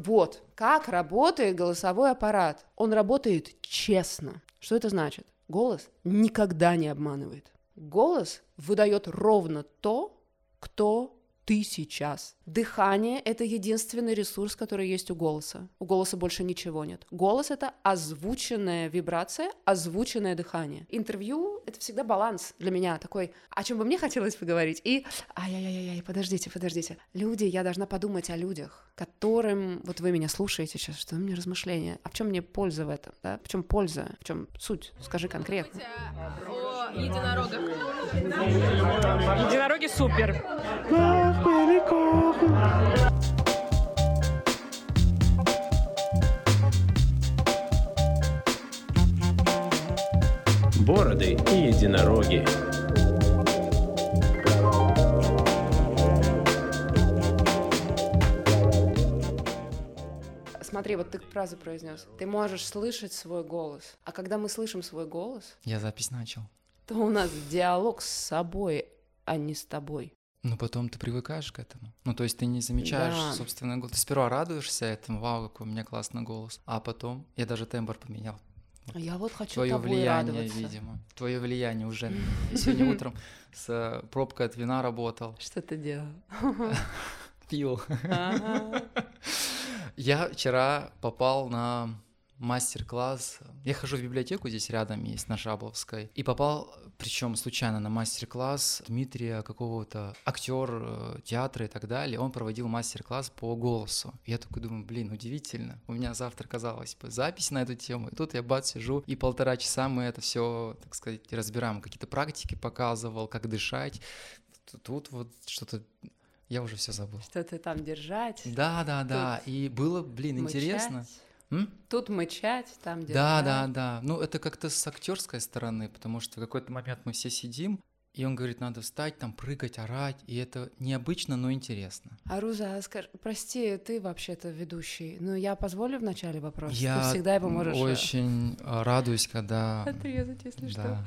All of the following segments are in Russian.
Вот, как работает голосовой аппарат. Он работает честно. Что это значит? Голос никогда не обманывает. Голос выдает ровно то, кто ты сейчас. Дыхание — это единственный ресурс, который есть у голоса. У голоса больше ничего нет. Голос — это озвученная вибрация, озвученное дыхание. Интервью — это всегда баланс для меня такой, о чем бы мне хотелось поговорить. И, ай-яй-яй-яй, подождите, подождите. Люди, я должна подумать о людях, которым, вот вы меня слушаете сейчас, что у меня размышления, а в чем мне польза в этом, да? В чем польза, в чем суть? Скажи конкретно. О единорогах. Единороги супер. Бороды и единороги. Смотри, вот ты фразу произнес. Ты можешь слышать свой голос. А когда мы слышим свой голос, Я запись начал. То у нас диалог с собой, а не с тобой. Ну, потом ты привыкаешь к этому. Ну, то есть ты не замечаешь Да. собственный голос. Ты сперва радуешься этому, вау, какой у меня классный голос. А потом я даже тембр поменял. А я вот хочу Твое тобой влияние, радоваться. видимо. Твое влияние уже. Я сегодня утром с э, пробкой от вина работал. Что ты делал? Пил. Я вчера попал на мастер-класс. Я хожу в библиотеку, здесь рядом есть, на Шабловской. И попал, причем случайно, на мастер-класс Дмитрия какого-то, актер э, театра и так далее. Он проводил мастер-класс по голосу. Я такой думаю, блин, удивительно. У меня завтра, казалось бы, запись на эту тему. И тут я бац, сижу, и полтора часа мы это все, так сказать, разбираем. Какие-то практики показывал, как дышать. Тут вот что-то... Я уже все забыл. Что ты там держать? Да, да, да. И было, блин, мычать. интересно. М? Тут мычать, там держать. Да, да, да. Ну, это как-то с актерской стороны, потому что в какой-то момент мы все сидим, и он говорит, надо встать, там, прыгать, орать, и это необычно, но интересно. Аруза, скажи, прости, ты вообще-то ведущий. Ну, я позволю в начале вопрос? Я ты всегда его можешь... э, очень э, радуюсь, когда... Отрезать, если что. Да.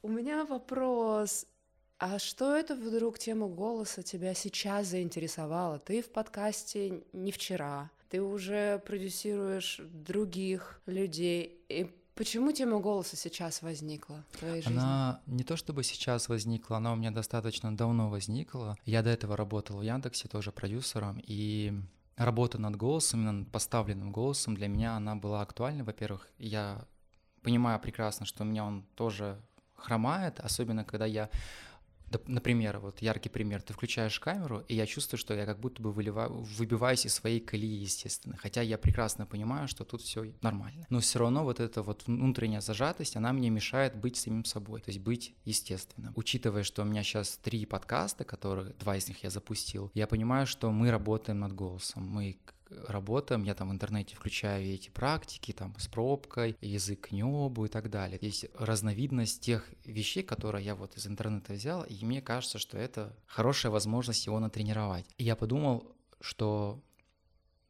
У меня вопрос. А что это вдруг тема голоса тебя сейчас заинтересовала? Ты в подкасте не вчера, ты уже продюсируешь других людей. И почему тема голоса сейчас возникла в твоей жизни? Она не то чтобы сейчас возникла, она у меня достаточно давно возникла. Я до этого работал в Яндексе тоже продюсером, и работа над голосом, над поставленным голосом, для меня она была актуальна. Во-первых, я понимаю прекрасно, что у меня он тоже хромает, особенно когда я Например, вот яркий пример, ты включаешь камеру, и я чувствую, что я как будто бы выливаю, выбиваюсь из своей колеи, естественно. Хотя я прекрасно понимаю, что тут все нормально. Но все равно вот эта вот внутренняя зажатость, она мне мешает быть самим собой, то есть быть естественным. Учитывая, что у меня сейчас три подкаста, которые, два из них я запустил, я понимаю, что мы работаем над голосом, мы работаем, я там в интернете включаю эти практики, там с пробкой, язык небу и так далее. Есть разновидность тех вещей, которые я вот из интернета взял, и мне кажется, что это хорошая возможность его натренировать. И я подумал, что,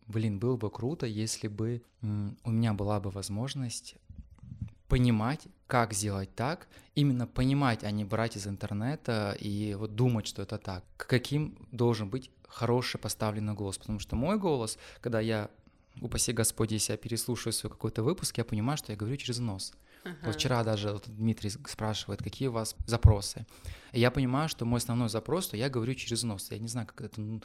блин, было бы круто, если бы у меня была бы возможность понимать, как сделать так, именно понимать, а не брать из интернета и вот думать, что это так. Каким должен быть хороший поставленный голос, потому что мой голос, когда я, упаси Господь, если я переслушаю свой какой-то выпуск, я понимаю, что я говорю через нос. Вот вчера даже вот Дмитрий спрашивает, какие у вас запросы. И я понимаю, что мой основной запрос, что я говорю через нос. Я не знаю, как это... ну,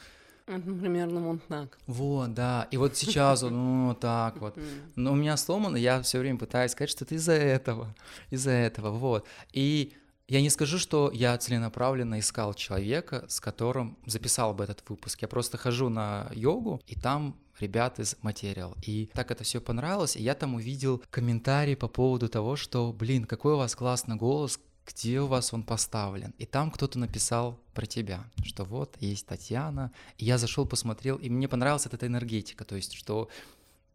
Ну, Примерно вот так. Вот, да. И вот сейчас, вот, ну, так вот. Но у меня сломано, я все время пытаюсь сказать, что это из-за этого, из-за этого, вот. И я не скажу, что я целенаправленно искал человека, с которым записал бы этот выпуск. Я просто хожу на йогу, и там ребят из материал. И так это все понравилось, и я там увидел комментарий по поводу того, что, блин, какой у вас классный голос, где у вас он поставлен. И там кто-то написал про тебя, что вот есть Татьяна. И я зашел, посмотрел, и мне понравилась эта энергетика, то есть, что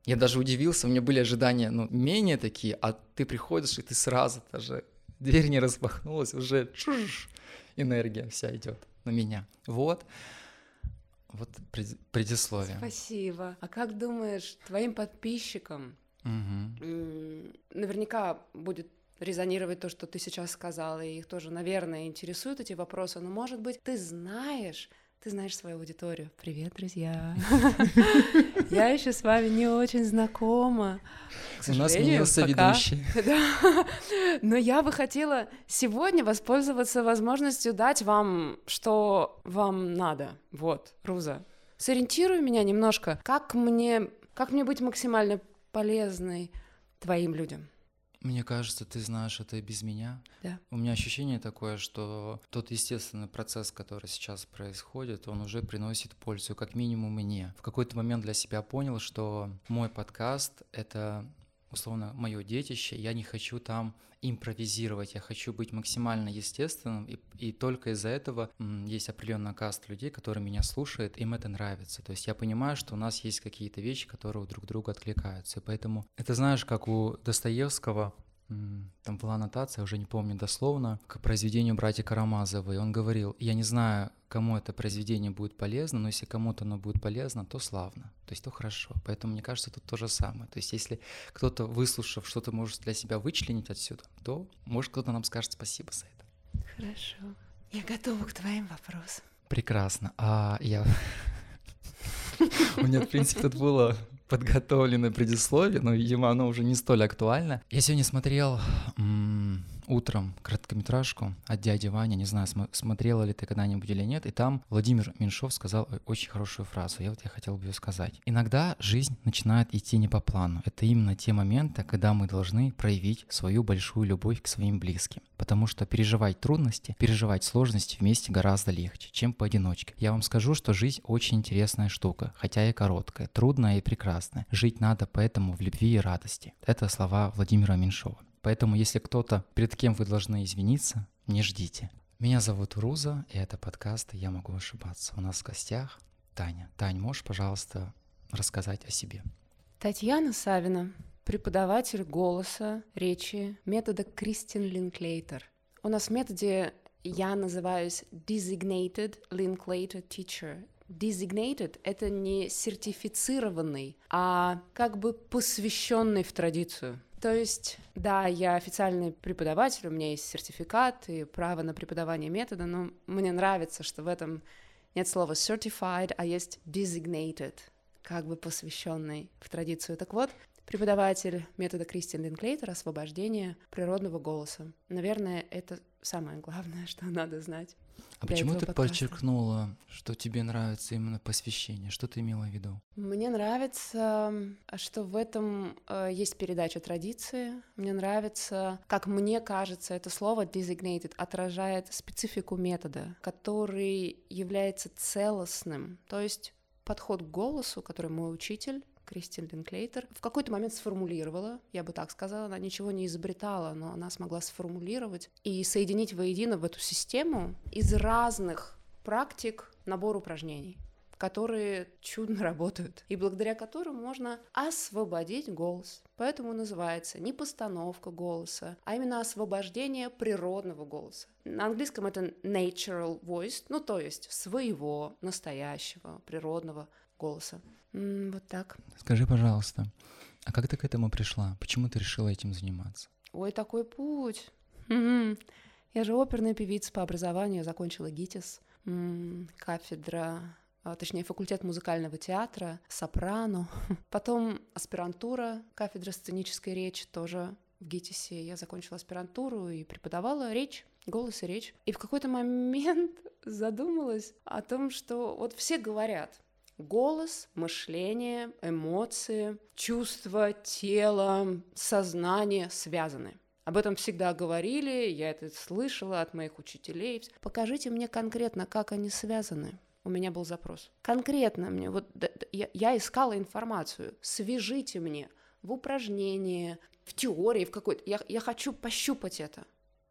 я даже удивился, у меня были ожидания, ну, менее такие, а ты приходишь, и ты сразу даже, дверь не распахнулась, уже чуш, энергия вся идет на меня. Вот. Вот пред- предисловие. Спасибо. А как думаешь, твоим подписчикам м, наверняка будет резонировать то, что ты сейчас сказала, и их тоже, наверное, интересуют эти вопросы, но, может быть, ты знаешь Ты знаешь свою аудиторию. Привет, друзья. Я еще с вами не очень знакома. У нас сменился ведущий. Но я бы хотела сегодня воспользоваться возможностью дать вам, что вам надо. Вот, Руза. Сориентируй меня немножко, как мне, как мне быть максимально полезной твоим людям. Мне кажется, ты знаешь это и без меня. Да. У меня ощущение такое, что тот естественный процесс, который сейчас происходит, он уже приносит пользу, как минимум мне. В какой-то момент для себя понял, что мой подкаст — это условно мое детище, я не хочу там импровизировать, я хочу быть максимально естественным, и, и только из-за этого есть определенный каст людей, которые меня слушают, им это нравится. То есть я понимаю, что у нас есть какие-то вещи, которые друг друга откликаются, и поэтому это знаешь, как у Достоевского там была аннотация, уже не помню дословно, к произведению братья Карамазовой. И он говорил, я не знаю, кому это произведение будет полезно, но если кому-то оно будет полезно, то славно, то есть то хорошо. Поэтому мне кажется, тут то же самое. То есть если кто-то, выслушав, что-то может для себя вычленить отсюда, то, может, кто-то нам скажет спасибо за это. Хорошо. Я готова к твоим вопросам. Прекрасно. А я... У меня, в принципе, тут было подготовленное предисловие, но, видимо, оно уже не столь актуально. Я сегодня смотрел утром короткометражку от дяди Ваня, не знаю, см- смотрела ли ты когда-нибудь или нет, и там Владимир Меньшов сказал очень хорошую фразу, я вот я хотел бы ее сказать. Иногда жизнь начинает идти не по плану. Это именно те моменты, когда мы должны проявить свою большую любовь к своим близким. Потому что переживать трудности, переживать сложности вместе гораздо легче, чем поодиночке. Я вам скажу, что жизнь очень интересная штука, хотя и короткая, трудная и прекрасная. Жить надо поэтому в любви и радости. Это слова Владимира Меньшова. Поэтому, если кто-то, перед кем вы должны извиниться, не ждите. Меня зовут Руза, и это подкаст «Я могу ошибаться». У нас в гостях Таня. Тань, можешь, пожалуйста, рассказать о себе? Татьяна Савина, преподаватель голоса, речи, метода Кристин Линклейтер. У нас в методе я называюсь Designated Linklater Teacher. Designated — это не сертифицированный, а как бы посвященный в традицию. То есть, да, я официальный преподаватель, у меня есть сертификат и право на преподавание метода, но мне нравится, что в этом нет слова certified, а есть designated, как бы посвященный в традицию. Так вот, преподаватель метода Кристиан Линклейтер «Освобождение природного голоса». Наверное, это самое главное, что надо знать. А почему ты подкаста. подчеркнула, что тебе нравится именно посвящение? Что ты имела в виду? Мне нравится, что в этом э, есть передача традиции. Мне нравится, как мне кажется, это слово designated отражает специфику метода, который является целостным. То есть подход к голосу, который мой учитель Кристин Линклейтер, в какой-то момент сформулировала, я бы так сказала, она ничего не изобретала, но она смогла сформулировать и соединить воедино в эту систему из разных практик набор упражнений которые чудно работают, и благодаря которым можно освободить голос. Поэтому называется не постановка голоса, а именно освобождение природного голоса. На английском это natural voice, ну то есть своего, настоящего, природного голоса. М, вот так. Скажи, пожалуйста, а как ты к этому пришла? Почему ты решила этим заниматься? Ой, такой путь. М-м. Я же оперная певица по образованию, закончила ГИТИС, м-м, кафедра точнее, факультет музыкального театра, сопрано. Потом аспирантура, кафедра сценической речи тоже в ГИТИСе. Я закончила аспирантуру и преподавала речь, голос и речь. И в какой-то момент задумалась о том, что вот все говорят, Голос, мышление, эмоции, чувства, тело, сознание связаны. Об этом всегда говорили, я это слышала от моих учителей. Покажите мне конкретно, как они связаны. У меня был запрос. Конкретно мне, вот я, я искала информацию. Свяжите мне в упражнении, в теории, в какой-то. Я, я хочу пощупать это.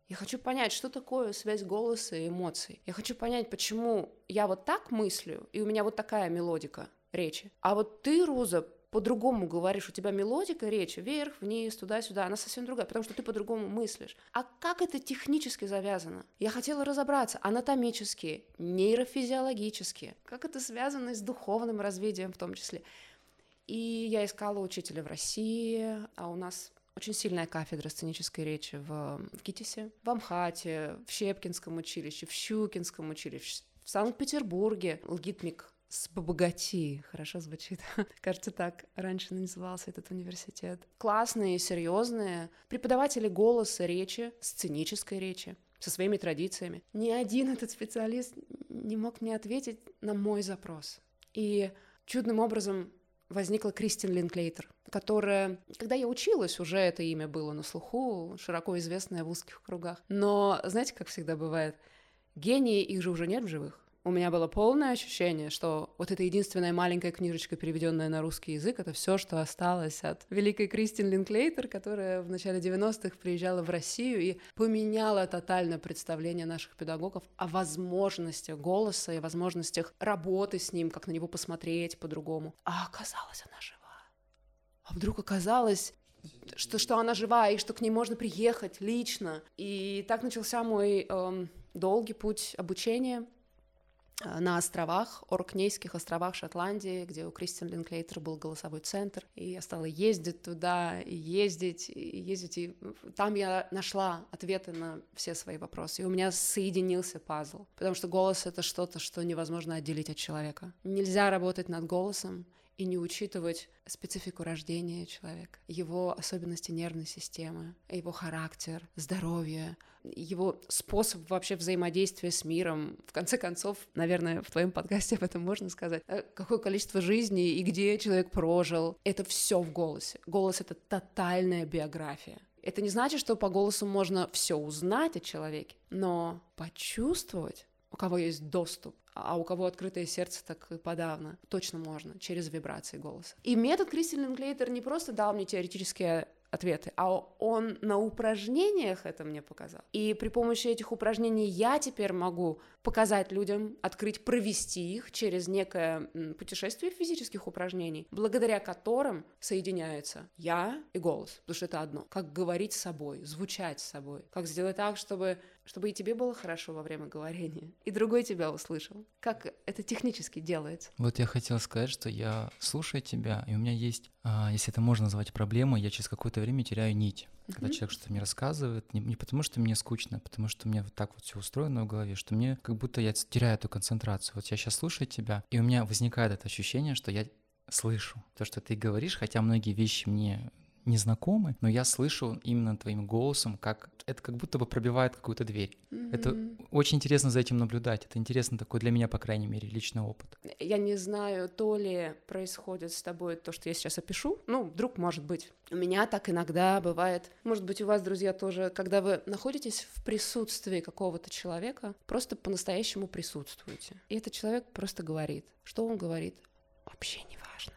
Я хочу понять, что такое связь голоса и эмоций. Я хочу понять, почему я вот так мыслю, и у меня вот такая мелодика речи. А вот ты, Роза, по-другому говоришь, у тебя мелодика речи вверх, вниз, туда-сюда, она совсем другая, потому что ты по-другому мыслишь. А как это технически завязано? Я хотела разобраться анатомически, нейрофизиологически, как это связано с духовным развитием в том числе. И я искала учителя в России, а у нас очень сильная кафедра сценической речи в, в ГИТИСе, в Амхате, в Щепкинском училище, в Щукинском училище, в Санкт-Петербурге Лгитмик с Бабагати, хорошо звучит. Кажется, так раньше назывался этот университет. Классные, серьезные преподаватели голоса, речи, сценической речи со своими традициями. Ни один этот специалист не мог мне ответить на мой запрос. И чудным образом возникла Кристин Линклейтер, которая, когда я училась, уже это имя было на слуху, широко известное в узких кругах. Но, знаете, как всегда бывает, гении, их же уже нет в живых у меня было полное ощущение, что вот эта единственная маленькая книжечка, переведенная на русский язык, это все, что осталось от великой Кристин Линклейтер, которая в начале 90-х приезжала в Россию и поменяла тотально представление наших педагогов о возможностях голоса и возможностях работы с ним, как на него посмотреть по-другому. А оказалось, она жива. А вдруг оказалось, что, что она жива, и что к ней можно приехать лично. И так начался мой эм, долгий путь обучения на островах, Оркнейских островах Шотландии, где у Кристин Линклейтер был голосовой центр, и я стала ездить туда, и ездить, и ездить, и там я нашла ответы на все свои вопросы, и у меня соединился пазл, потому что голос — это что-то, что невозможно отделить от человека. Нельзя работать над голосом, и не учитывать специфику рождения человека, его особенности нервной системы, его характер, здоровье, его способ вообще взаимодействия с миром. В конце концов, наверное, в твоем подкасте об этом можно сказать. Э, какое количество жизней и где человек прожил. Это все в голосе. Голос — это тотальная биография. Это не значит, что по голосу можно все узнать о человеке, но почувствовать, у кого есть доступ а у кого открытое сердце, так и подавно. Точно можно, через вибрации голоса. И метод Кристин Линклейтер не просто дал мне теоретические ответы, а он на упражнениях это мне показал. И при помощи этих упражнений я теперь могу показать людям, открыть, провести их через некое путешествие физических упражнений, благодаря которым соединяются я и голос, потому что это одно. Как говорить с собой, звучать с собой, как сделать так, чтобы чтобы и тебе было хорошо во время говорения, и другой тебя услышал. Как это технически делается? Вот я хотел сказать, что я слушаю тебя, и у меня есть, а, если это можно назвать проблемой, я через какое-то время теряю нить. Когда mm-hmm. человек что-то мне рассказывает, не, не потому что мне скучно, а потому что у меня вот так вот все устроено в голове, что мне как будто я теряю эту концентрацию. Вот я сейчас слушаю тебя, и у меня возникает это ощущение, что я слышу то, что ты говоришь, хотя многие вещи мне незнакомы, но я слышу именно твоим голосом, как это как будто бы пробивает какую-то дверь. Mm-hmm. Это очень интересно за этим наблюдать. Это интересно такой для меня, по крайней мере, личный опыт. Я не знаю, то ли происходит с тобой то, что я сейчас опишу. Ну, вдруг, может быть. У меня так иногда бывает. Может быть, у вас, друзья, тоже, когда вы находитесь в присутствии какого-то человека, просто по-настоящему присутствуете. И этот человек просто говорит. Что он говорит? Вообще не важно.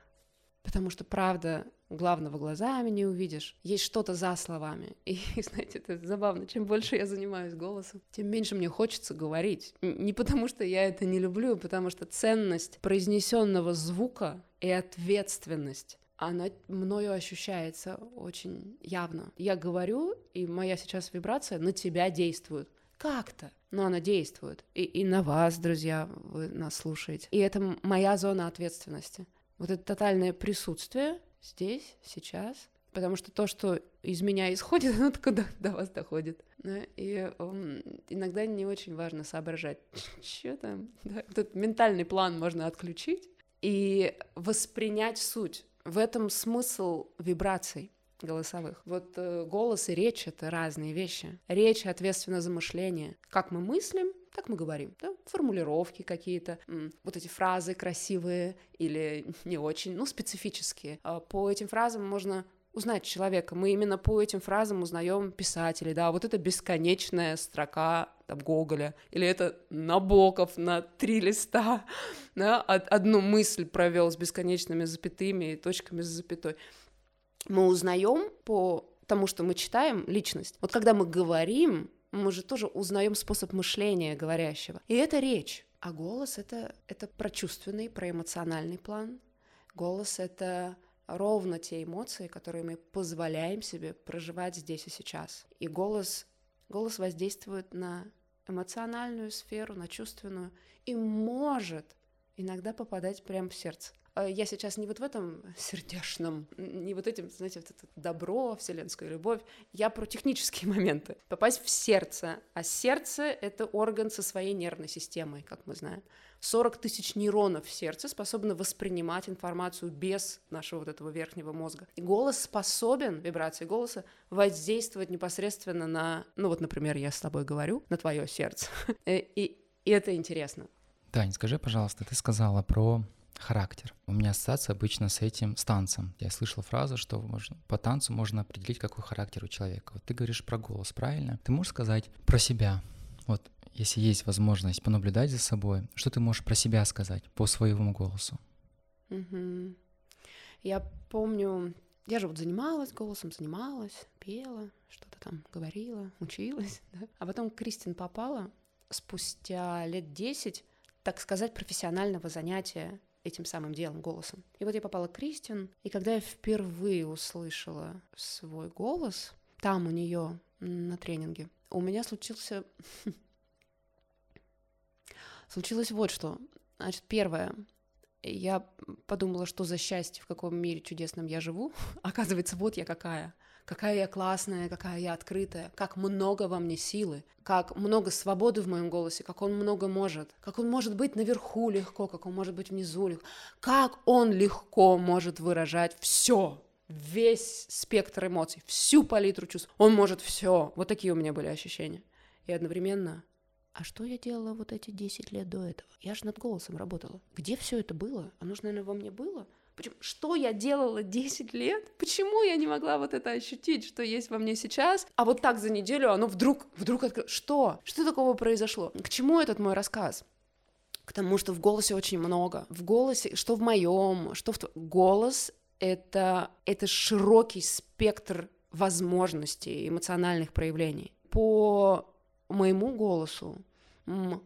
Потому что, правда, главного глазами не увидишь. Есть что-то за словами. И, знаете, это забавно. Чем больше я занимаюсь голосом, тем меньше мне хочется говорить. Не потому, что я это не люблю, а потому что ценность произнесенного звука и ответственность она мною ощущается очень явно. Я говорю, и моя сейчас вибрация на тебя действует. Как-то, но она действует. И, и на вас, друзья, вы нас слушаете. И это моя зона ответственности. Вот это тотальное присутствие здесь, сейчас, потому что то, что из меня исходит, оно только до, до вас доходит. Да? И um, иногда не очень важно соображать, что там. Да? Этот ментальный план можно отключить и воспринять суть. В этом смысл вибраций голосовых. Вот э, голос и речь — это разные вещи. Речь ответственна за мышление. Как мы мыслим, так мы говорим, да? формулировки какие-то, вот эти фразы красивые или не очень, ну, специфические. А по этим фразам можно узнать человека. Мы именно по этим фразам узнаем писателей, да, вот это бесконечная строка там, Гоголя, или это Набоков на три листа, да, одну мысль провел с бесконечными запятыми и точками с запятой. Мы узнаем по тому, что мы читаем, личность. Вот когда мы говорим, мы же тоже узнаем способ мышления говорящего. И это речь. А голос это, это про чувственный, про эмоциональный план. Голос это ровно те эмоции, которые мы позволяем себе проживать здесь и сейчас. И голос, голос воздействует на эмоциональную сферу, на чувственную, и может иногда попадать прямо в сердце. Э, я сейчас не вот в этом сердечном, не вот этим, знаете, вот это добро, вселенская любовь, я про технические моменты. Попасть в сердце, а сердце — это орган со своей нервной системой, как мы знаем. 40 тысяч нейронов в сердце способны воспринимать информацию без нашего вот этого верхнего мозга. И голос способен, вибрации голоса, воздействовать непосредственно на, ну вот, например, я с тобой говорю, на твое сердце. Э, и, и это интересно. Тань, скажи, пожалуйста, ты сказала про характер. У меня ассоциация обычно с этим, с танцем. Я слышал фразу, что можно, по танцу можно определить, какой характер у человека. Вот ты говоришь про голос, правильно? Ты можешь сказать про себя? Вот если есть возможность понаблюдать за собой, что ты можешь про себя сказать по своему голосу? Я помню, я же вот занималась голосом, занималась, пела, что-то там говорила, училась, да? А потом Кристин попала спустя лет десять, так сказать, профессионального занятия этим самым делом, голосом. И вот я попала к Кристин, и когда я впервые услышала свой голос, там у нее на тренинге, у меня случился Случилось вот что. Значит, первое. Я подумала, что за счастье, в каком мире чудесном я живу. Оказывается, вот я какая. Какая я классная, какая я открытая, как много во мне силы, как много свободы в моем голосе, как он много может, как он может быть наверху легко, как он может быть внизу легко, как он легко может выражать все, весь спектр эмоций, всю палитру чувств. Он может все. Вот такие у меня были ощущения. И одновременно а что я делала вот эти 10 лет до этого? Я же над голосом работала. Где все это было? Оно же, наверное, во мне было. Что я делала 10 лет? Почему я не могла вот это ощутить, что есть во мне сейчас? А вот так за неделю оно вдруг, вдруг открылось. Что? Что такого произошло? К чему этот мой рассказ? К тому, что в голосе очень много. В голосе, что в моем, что в... Голос — это, это широкий спектр возможностей, эмоциональных проявлений. По моему голосу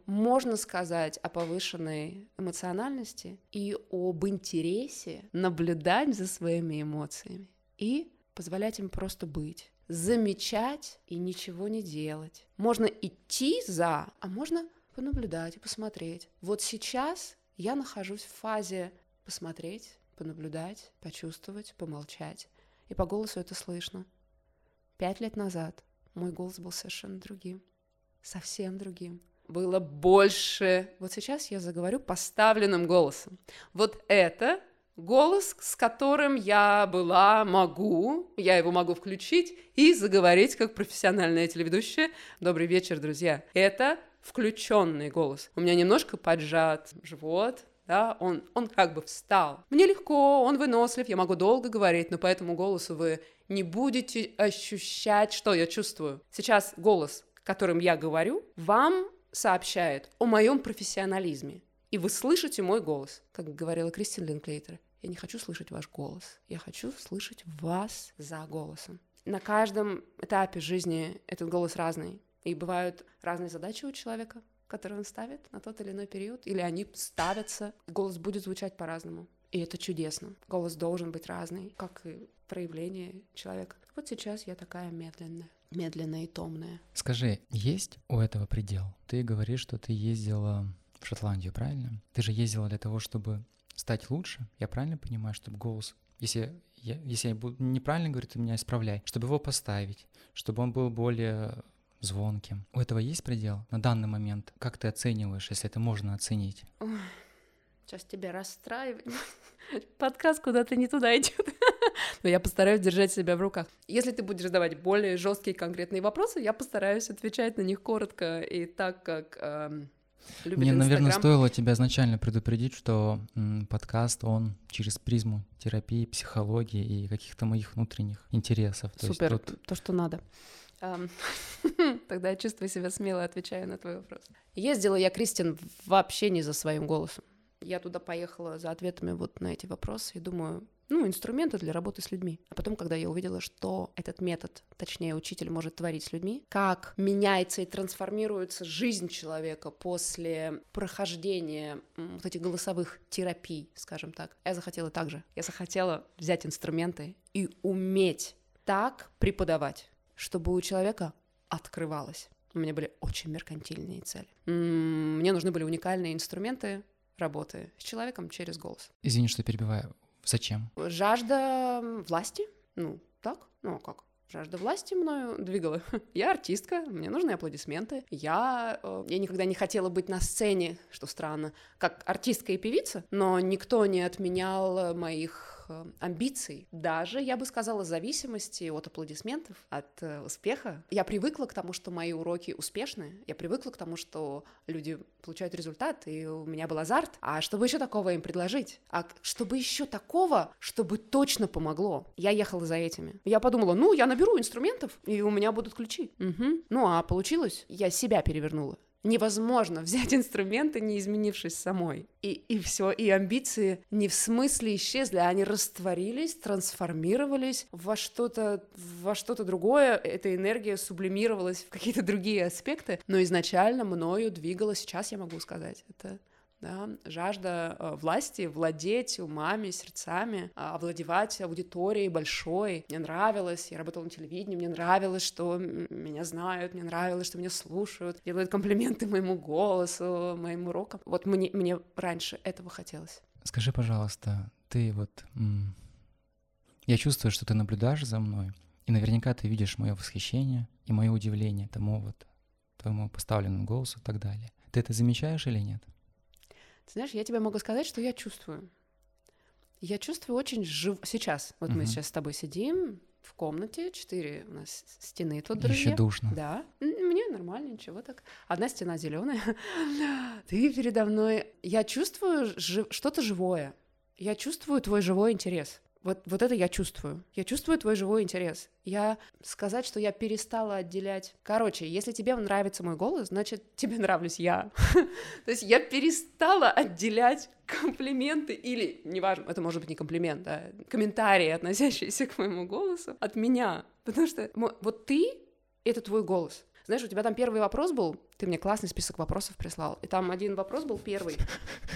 можно сказать о повышенной эмоциональности и об интересе наблюдать за своими эмоциями и позволять им просто быть замечать и ничего не делать. Можно идти за, а можно понаблюдать и посмотреть. Вот сейчас я нахожусь в фазе посмотреть, понаблюдать, почувствовать, помолчать. И по голосу это слышно. Пять лет назад мой голос был совершенно другим совсем другим. Было больше. Вот сейчас я заговорю поставленным голосом. Вот это голос, с которым я была, могу, я его могу включить и заговорить как профессиональная телеведущая. Добрый вечер, друзья. Это включенный голос. У меня немножко поджат живот, да, он, он как бы встал. Мне легко, он вынослив, я могу долго говорить, но по этому голосу вы не будете ощущать, что я чувствую. Сейчас голос которым я говорю, вам сообщает о моем профессионализме. И вы слышите мой голос, как говорила Кристин Линклейтер. Я не хочу слышать ваш голос, я хочу слышать вас за голосом. На каждом этапе жизни этот голос разный. И бывают разные задачи у человека, которые он ставит на тот или иной период, или они ставятся. Голос будет звучать по-разному. И это чудесно. Голос должен быть разный, как и проявление человека. Вот сейчас я такая медленная медленная и томная. Скажи, есть у этого предел? Ты говоришь, что ты ездила в Шотландию, правильно? Ты же ездила для того, чтобы стать лучше. Я правильно понимаю, чтобы голос, если я, если я буду неправильно говорю, ты меня исправляй, чтобы его поставить, чтобы он был более звонким. У этого есть предел на данный момент? Как ты оцениваешь, если это можно оценить? Сейчас тебя расстраивать. Подкаст куда-то не туда идет. Но я постараюсь держать себя в руках. Если ты будешь задавать более жесткие конкретные вопросы, я постараюсь отвечать на них коротко и так, как эм, любит Мне, Instagram. наверное, стоило тебя изначально предупредить, что м, подкаст, он через призму терапии, психологии и каких-то моих внутренних интересов. То Супер, есть тут... то, что надо. Тогда я чувствую себя смело, отвечаю на твой вопрос. Ездила я, Кристин, вообще не за своим голосом. Я туда поехала за ответами вот на эти вопросы и думаю, ну, инструменты для работы с людьми. А потом, когда я увидела, что этот метод, точнее, учитель может творить с людьми, как меняется и трансформируется жизнь человека после прохождения вот этих голосовых терапий, скажем так, я захотела так же. Я захотела взять инструменты и уметь так преподавать, чтобы у человека открывалось. У меня были очень меркантильные цели. Мне нужны были уникальные инструменты, работы с человеком через голос. Извини, что перебиваю. Зачем? Жажда власти, ну, так, ну, а как? Жажда власти мною двигала. Я артистка, мне нужны аплодисменты. Я, э, я никогда не хотела быть на сцене, что странно, как артистка и певица, но никто не отменял моих э, амбиций, даже, я бы сказала, зависимости от аплодисментов, от э, успеха. Я привыкла к тому, что мои уроки успешны, я привыкла к тому, что люди получают результат, и у меня был азарт. А чтобы еще такого им предложить? А чтобы еще такого, чтобы точно помогло? Я ехала за этими. Я подумала, ну, я наберу инструментов, и у меня будут ключи. Угу. Ну, а получилось, я себя перевернула невозможно взять инструменты, не изменившись самой. И, и все, и амбиции не в смысле исчезли, они растворились, трансформировались во что-то, во что-то другое. Эта энергия сублимировалась в какие-то другие аспекты, но изначально мною двигала, сейчас я могу сказать, это да, жажда э, власти, владеть умами, сердцами, а, овладевать аудиторией большой. Мне нравилось, я работала на телевидении, мне нравилось, что меня знают, мне нравилось, что меня слушают, делают комплименты моему голосу, моим урокам. Вот мне, мне раньше этого хотелось. Скажи, пожалуйста, ты вот... Я чувствую, что ты наблюдаешь за мной, и наверняка ты видишь мое восхищение и мое удивление тому вот твоему поставленному голосу и так далее. Ты это замечаешь или нет? Ты знаешь, я тебе могу сказать, что я чувствую. Я чувствую очень жив... Сейчас, вот uh-huh. мы сейчас с тобой сидим в комнате, четыре у нас стены тут, друзья. Еще душно. Да, мне нормально, ничего так. Одна стена зеленая. Ты передо мной. Я чувствую жив... что-то живое. Я чувствую твой живой интерес. Вот, вот это я чувствую. Я чувствую твой живой интерес. Я сказать, что я перестала отделять... Короче, если тебе нравится мой голос, значит, тебе нравлюсь я. То есть я перестала отделять комплименты или, неважно, это может быть не комплимент, да, комментарии, относящиеся к моему голосу, от меня. Потому что вот ты — это твой голос. Знаешь, у тебя там первый вопрос был, ты мне классный список вопросов прислал, и там один вопрос был первый.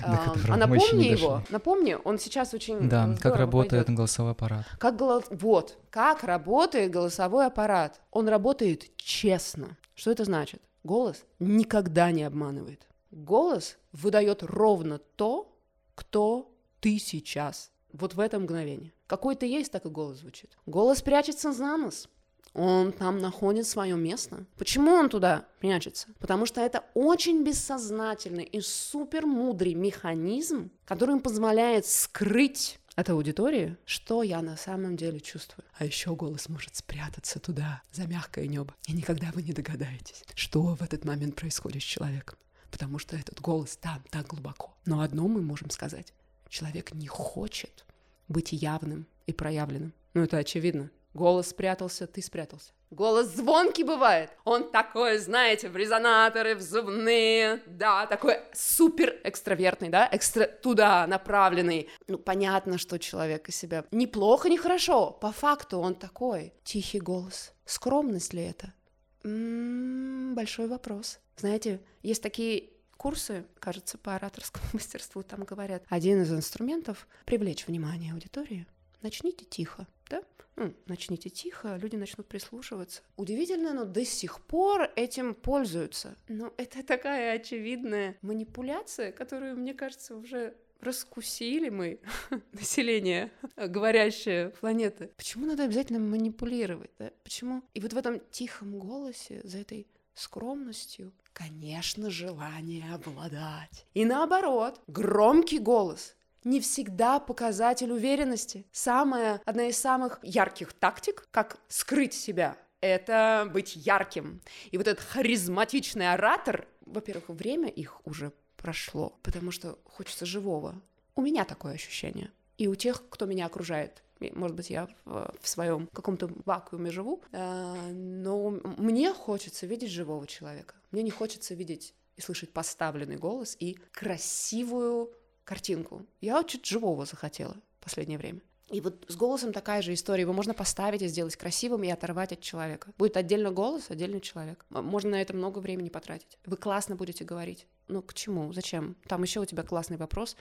А, напомни его, напомни, он сейчас очень Да, как работает голосовой аппарат. Как Вот, как работает голосовой аппарат. Он работает честно. Что это значит? Голос никогда не обманывает. Голос выдает ровно то, кто ты сейчас. Вот в это мгновение. Какой ты есть, так и голос звучит. Голос прячется за нос. Он там находит свое место. Почему он туда прячется? Потому что это очень бессознательный и супер мудрый механизм, который им позволяет скрыть от аудитории, что я на самом деле чувствую. А еще голос может спрятаться туда, за мягкое небо. И никогда вы не догадаетесь, что в этот момент происходит с человеком. Потому что этот голос там, так глубоко. Но одно мы можем сказать. Человек не хочет быть явным и проявленным. Ну, это очевидно. Голос спрятался, ты спрятался. Голос звонкий бывает. Он такой, знаете, в резонаторы, в зубные, да, такой супер экстравертный, да, экстра туда направленный. Ну, понятно, что человек из себя неплохо, не хорошо. По факту он такой. Тихий голос. Скромность ли это? М-м, большой вопрос. Знаете, есть такие курсы, кажется, по ораторскому мастерству там говорят. Один из инструментов — привлечь внимание аудитории. Начните тихо, да? ну, начните тихо, люди начнут прислушиваться. Удивительно, но до сих пор этим пользуются. Но это такая очевидная манипуляция, которую, мне кажется, уже раскусили мы, население, говорящее планеты. Почему надо обязательно манипулировать? Да? Почему? И вот в этом тихом голосе, за этой скромностью, конечно, желание обладать. И наоборот, громкий голос не всегда показатель уверенности. Самая, одна из самых ярких тактик, как скрыть себя, это быть ярким. И вот этот харизматичный оратор, во-первых, время их уже прошло, потому что хочется живого. У меня такое ощущение. И у тех, кто меня окружает. Может быть, я в, в своем каком-то вакууме живу, э, но мне хочется видеть живого человека. Мне не хочется видеть и слышать поставленный голос и красивую картинку. Я чуть живого захотела в последнее время. И вот с голосом такая же история. Его можно поставить и сделать красивым и оторвать от человека. Будет отдельно голос, отдельный человек. Можно на это много времени потратить. Вы классно будете говорить. Ну, к чему? Зачем? Там еще у тебя классный вопрос.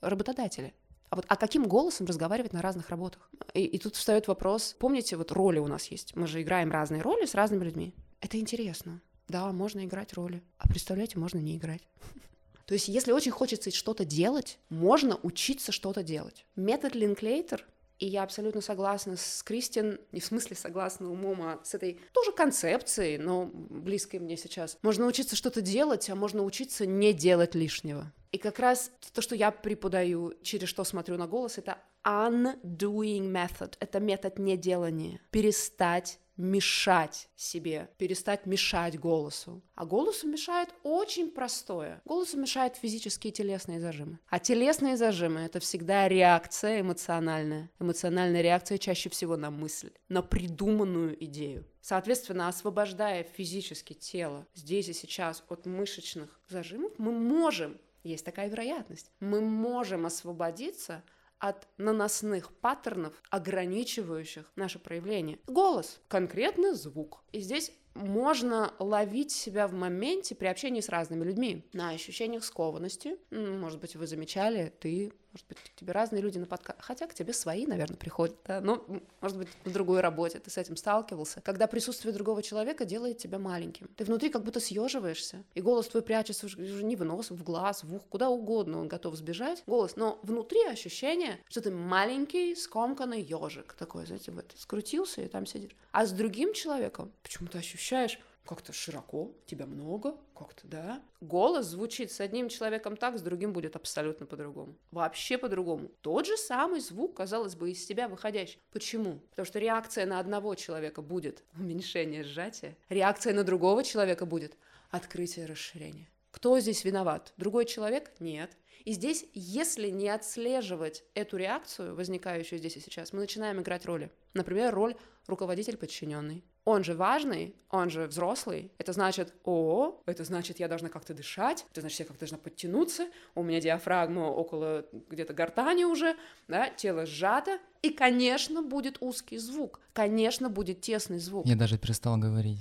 Работодатели. А вот а каким голосом разговаривать на разных работах? И, и тут встает вопрос. Помните, вот роли у нас есть. Мы же играем разные роли с разными людьми. Это интересно. Да, можно играть роли. А представляете, можно не играть. То есть, если очень хочется что-то делать, можно учиться что-то делать. Метод Линклейтер и я абсолютно согласна с Кристин, не в смысле согласна умом, а с этой тоже концепцией, но близкой мне сейчас. Можно учиться что-то делать, а можно учиться не делать лишнего. И как раз то, что я преподаю, через что смотрю на голос, это undoing method. Это метод неделания. Перестать мешать себе, перестать мешать голосу. А голосу мешает очень простое. Голосу мешают физические телесные зажимы. А телесные зажимы — это всегда реакция эмоциональная. Эмоциональная реакция чаще всего на мысль, на придуманную идею. Соответственно, освобождая физически тело здесь и сейчас от мышечных зажимов, мы можем, есть такая вероятность, мы можем освободиться от наносных паттернов, ограничивающих наше проявление. Голос, конкретно звук. И здесь можно ловить себя в моменте при общении с разными людьми на ощущениях скованности. Может быть, вы замечали, ты может быть, к тебе разные люди на подкаст, хотя к тебе свои, наверное, приходят, да? но, может быть, на другой работе ты с этим сталкивался, когда присутствие другого человека делает тебя маленьким. Ты внутри как будто съеживаешься, и голос твой прячется уже не в нос, в глаз, в ух, куда угодно он готов сбежать, голос, но внутри ощущение, что ты маленький, скомканный ежик такой, знаете, вот, скрутился и там сидишь. А с другим человеком почему-то ощущаешь, как-то широко, тебя много, как-то, да. Голос звучит с одним человеком так, с другим будет абсолютно по-другому. Вообще по-другому. Тот же самый звук, казалось бы, из себя выходящий. Почему? Потому что реакция на одного человека будет уменьшение сжатия, реакция на другого человека будет открытие расширения. Кто здесь виноват? Другой человек? Нет. И здесь, если не отслеживать эту реакцию, возникающую здесь и сейчас, мы начинаем играть роли. Например, роль руководитель-подчиненный он же важный, он же взрослый. Это значит, о, это значит, я должна как-то дышать, это значит, я как-то должна подтянуться, у меня диафрагма около где-то гортани уже, да, тело сжато, и, конечно, будет узкий звук, конечно, будет тесный звук. Я даже перестал говорить.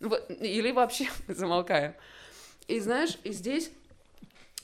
Или вообще замолкаем. И знаешь, и здесь,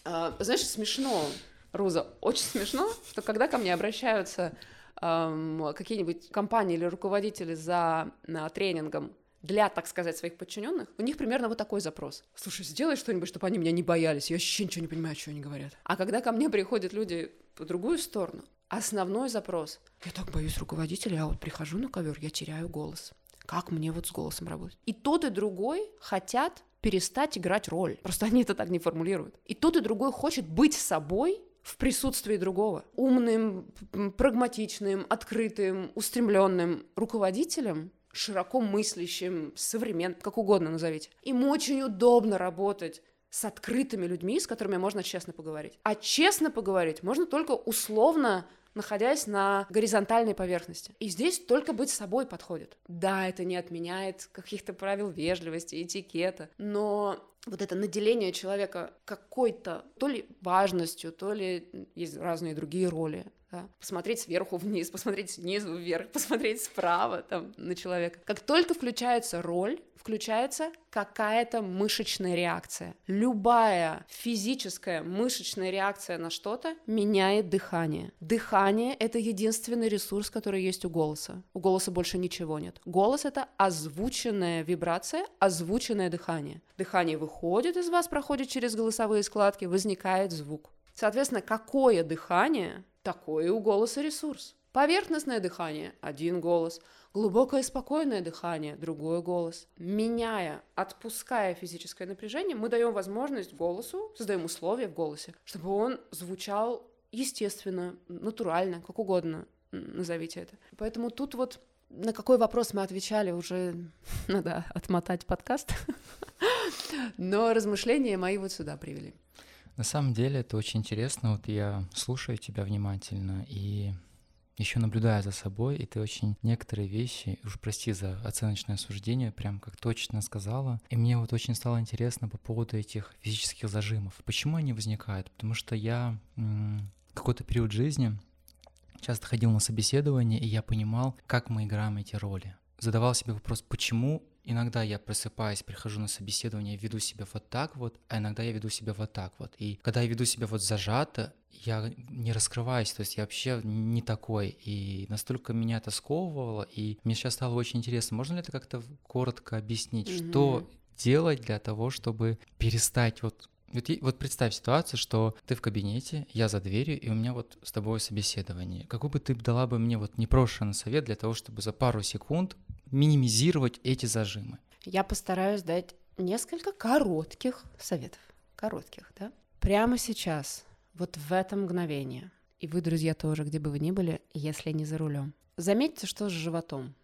а, знаешь, смешно, Руза, очень смешно, что когда ко мне обращаются какие-нибудь компании или руководители за тренингом для, так сказать, своих подчиненных, у них примерно вот такой запрос. Слушай, сделай что-нибудь, чтобы они меня не боялись. Я вообще ничего не понимаю, что они говорят. А когда ко мне приходят люди по другую сторону, основной запрос. Я так боюсь руководителя, а вот прихожу на ковер, я теряю голос. Как мне вот с голосом работать? И тот, и другой хотят перестать играть роль. Просто они это так не формулируют. И тот, и другой хочет быть собой в присутствии другого. Умным, прагматичным, открытым, устремленным руководителем, широко мыслящим, современным, как угодно назовите. Им очень удобно работать с открытыми людьми, с которыми можно честно поговорить. А честно поговорить можно только условно находясь на горизонтальной поверхности. И здесь только быть собой подходит. Да, это не отменяет каких-то правил вежливости, этикета, но вот это наделение человека какой-то то ли важностью, то ли есть разные другие роли. Да? Посмотреть сверху вниз, посмотреть снизу вверх, посмотреть справа там, на человека. Как только включается роль, включается какая-то мышечная реакция. Любая физическая мышечная реакция на что-то меняет дыхание. Дыхание — это единственный ресурс, который есть у голоса. У голоса больше ничего нет. Голос — это озвученная вибрация, озвученное дыхание. Дыхание выходит из вас, проходит через голосовые складки, возникает звук. Соответственно, какое дыхание, такой и у голоса ресурс. Поверхностное дыхание – один голос, глубокое спокойное дыхание – другой голос. Меняя, отпуская физическое напряжение, мы даем возможность голосу, создаем условия в голосе, чтобы он звучал естественно, натурально, как угодно назовите это. Поэтому тут вот на какой вопрос мы отвечали, уже надо отмотать подкаст. Но размышления мои вот сюда привели. На самом деле это очень интересно. Вот я слушаю тебя внимательно и еще наблюдая за собой, и ты очень некоторые вещи, уж прости за оценочное суждение, прям как точно сказала. И мне вот очень стало интересно по поводу этих физических зажимов. Почему они возникают? Потому что я какой-то период жизни часто ходил на собеседование, и я понимал, как мы играем эти роли. Задавал себе вопрос, почему иногда я просыпаюсь, прихожу на собеседование, веду себя вот так вот, а иногда я веду себя вот так вот. И когда я веду себя вот зажато, я не раскрываюсь, то есть я вообще не такой. И настолько меня это сковывало, и мне сейчас стало очень интересно, можно ли это как-то коротко объяснить, mm-hmm. что делать для того, чтобы перестать вот Вот, вот представь ситуацию, что ты в кабинете, я за дверью, и у меня вот с тобой собеседование. Какой бы ты дала бы мне вот непрошенный совет для того, чтобы за пару секунд минимизировать эти зажимы? Я постараюсь дать несколько коротких советов. Коротких, да? Прямо сейчас, вот в это мгновение, и вы, друзья, тоже, где бы вы ни были, если не за рулем, заметьте, что с животом.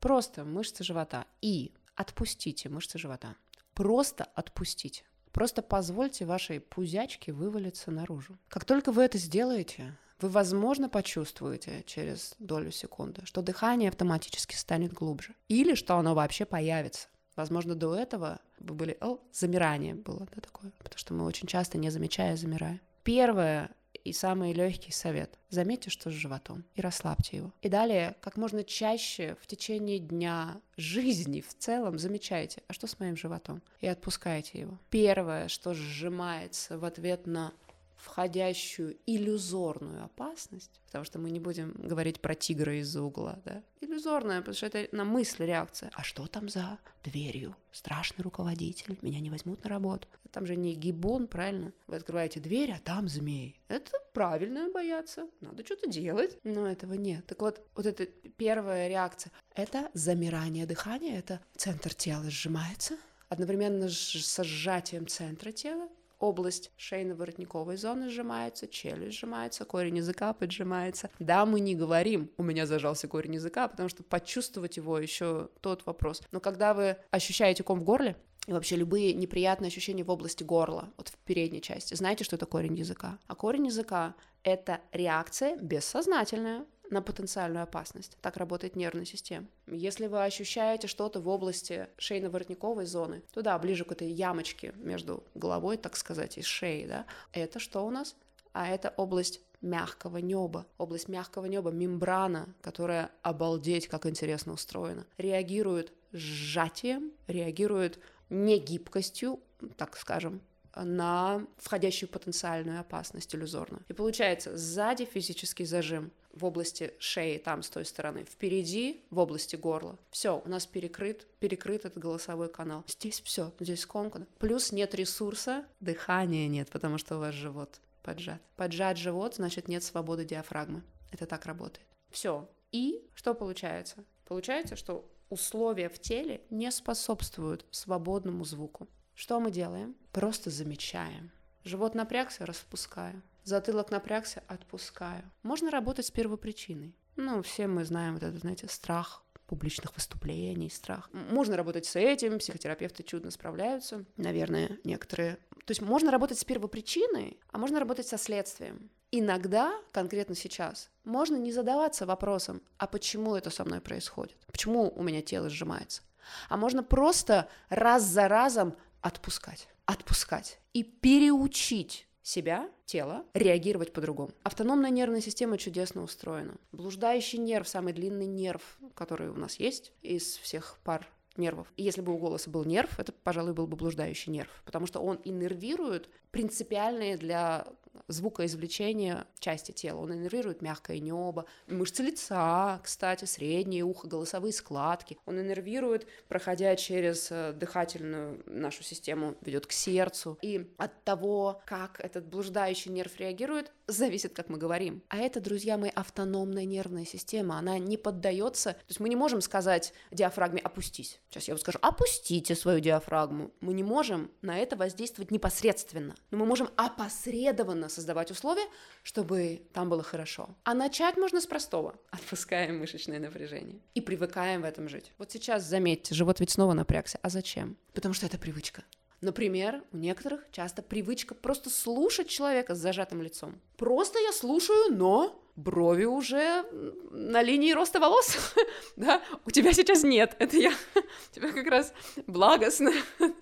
Просто мышцы живота. И отпустите мышцы живота. Просто отпустите. Просто позвольте вашей пузячке вывалиться наружу. Как только вы это сделаете, вы, возможно, почувствуете через долю секунды, что дыхание автоматически станет глубже. Или что оно вообще появится. Возможно, до этого вы были... О, замирание было, да, такое. Потому что мы очень часто, не замечая, замираем. Первое и самый легкий совет. Заметьте, что с животом, и расслабьте его. И далее, как можно чаще в течение дня, жизни в целом, замечайте, а что с моим животом? И отпускайте его. Первое, что сжимается в ответ на входящую иллюзорную опасность, потому что мы не будем говорить про тигра из-за угла, да, иллюзорная, потому что это на мысль реакция. А что там за дверью? Страшный руководитель, меня не возьмут на работу. Там же не гибон, правильно? Вы открываете дверь, а там змей. Это правильно бояться, надо что-то делать. Но этого нет. Так вот, вот эта первая реакция, это замирание дыхания, это центр тела сжимается, одновременно с сжатием центра тела область шейно-воротниковой зоны сжимается, челюсть сжимается, корень языка поджимается. Да, мы не говорим, у меня зажался корень языка, потому что почувствовать его еще тот вопрос. Но когда вы ощущаете ком в горле, и вообще любые неприятные ощущения в области горла, вот в передней части, знаете, что это корень языка? А корень языка — это реакция бессознательная на потенциальную опасность. Так работает нервная система. Если вы ощущаете что-то в области шейно-воротниковой зоны, туда, ближе к этой ямочке между головой, так сказать, и шеей, да, это что у нас? А это область мягкого неба. Область мягкого неба, мембрана, которая, обалдеть, как интересно устроена, реагирует сжатием, реагирует не гибкостью, так скажем, на входящую потенциальную опасность иллюзорную. И получается, сзади физический зажим в области шеи, там с той стороны, впереди в области горла. Все, у нас перекрыт, перекрыт этот голосовой канал. Здесь все, здесь скомкано. Плюс нет ресурса, дыхания нет, потому что у вас живот поджат. Поджат живот, значит нет свободы диафрагмы. Это так работает. Все. И что получается? Получается, что условия в теле не способствуют свободному звуку. Что мы делаем? Просто замечаем. Живот напрягся, распускаю. Затылок напрягся, отпускаю. Можно работать с первопричиной. Ну, все мы знаем вот этот, знаете, страх публичных выступлений, страх. Можно работать с этим, психотерапевты чудно справляются, наверное, некоторые. То есть можно работать с первопричиной, а можно работать со следствием. Иногда, конкретно сейчас, можно не задаваться вопросом, а почему это со мной происходит? Почему у меня тело сжимается? А можно просто раз за разом отпускать, отпускать и переучить себя, тело, реагировать по-другому. Автономная нервная система чудесно устроена. Блуждающий нерв, самый длинный нерв, который у нас есть из всех пар нервов. И если бы у голоса был нерв, это, пожалуй, был бы блуждающий нерв, потому что он иннервирует принципиальные для звукоизвлечения части тела. Он иннервирует мягкое небо, мышцы лица, кстати, среднее ухо, голосовые складки. Он иннервирует, проходя через э, дыхательную нашу систему, ведет к сердцу. И от того, как этот блуждающий нерв реагирует, зависит, как мы говорим. А это, друзья мои, автономная нервная система. Она не поддается. То есть мы не можем сказать диафрагме «опустись». Сейчас я вот скажу «опустите свою диафрагму». Мы не можем на это воздействовать непосредственно. Но мы можем опосредованно создавать условия, чтобы там было хорошо. А начать можно с простого. Отпускаем мышечное напряжение. И привыкаем в этом жить. Вот сейчас, заметьте, живот ведь снова напрягся. А зачем? Потому что это привычка. Например, у некоторых часто привычка просто слушать человека с зажатым лицом. Просто я слушаю, но брови уже на линии роста волос, да, у тебя сейчас нет, это я, у тебя как раз благостно,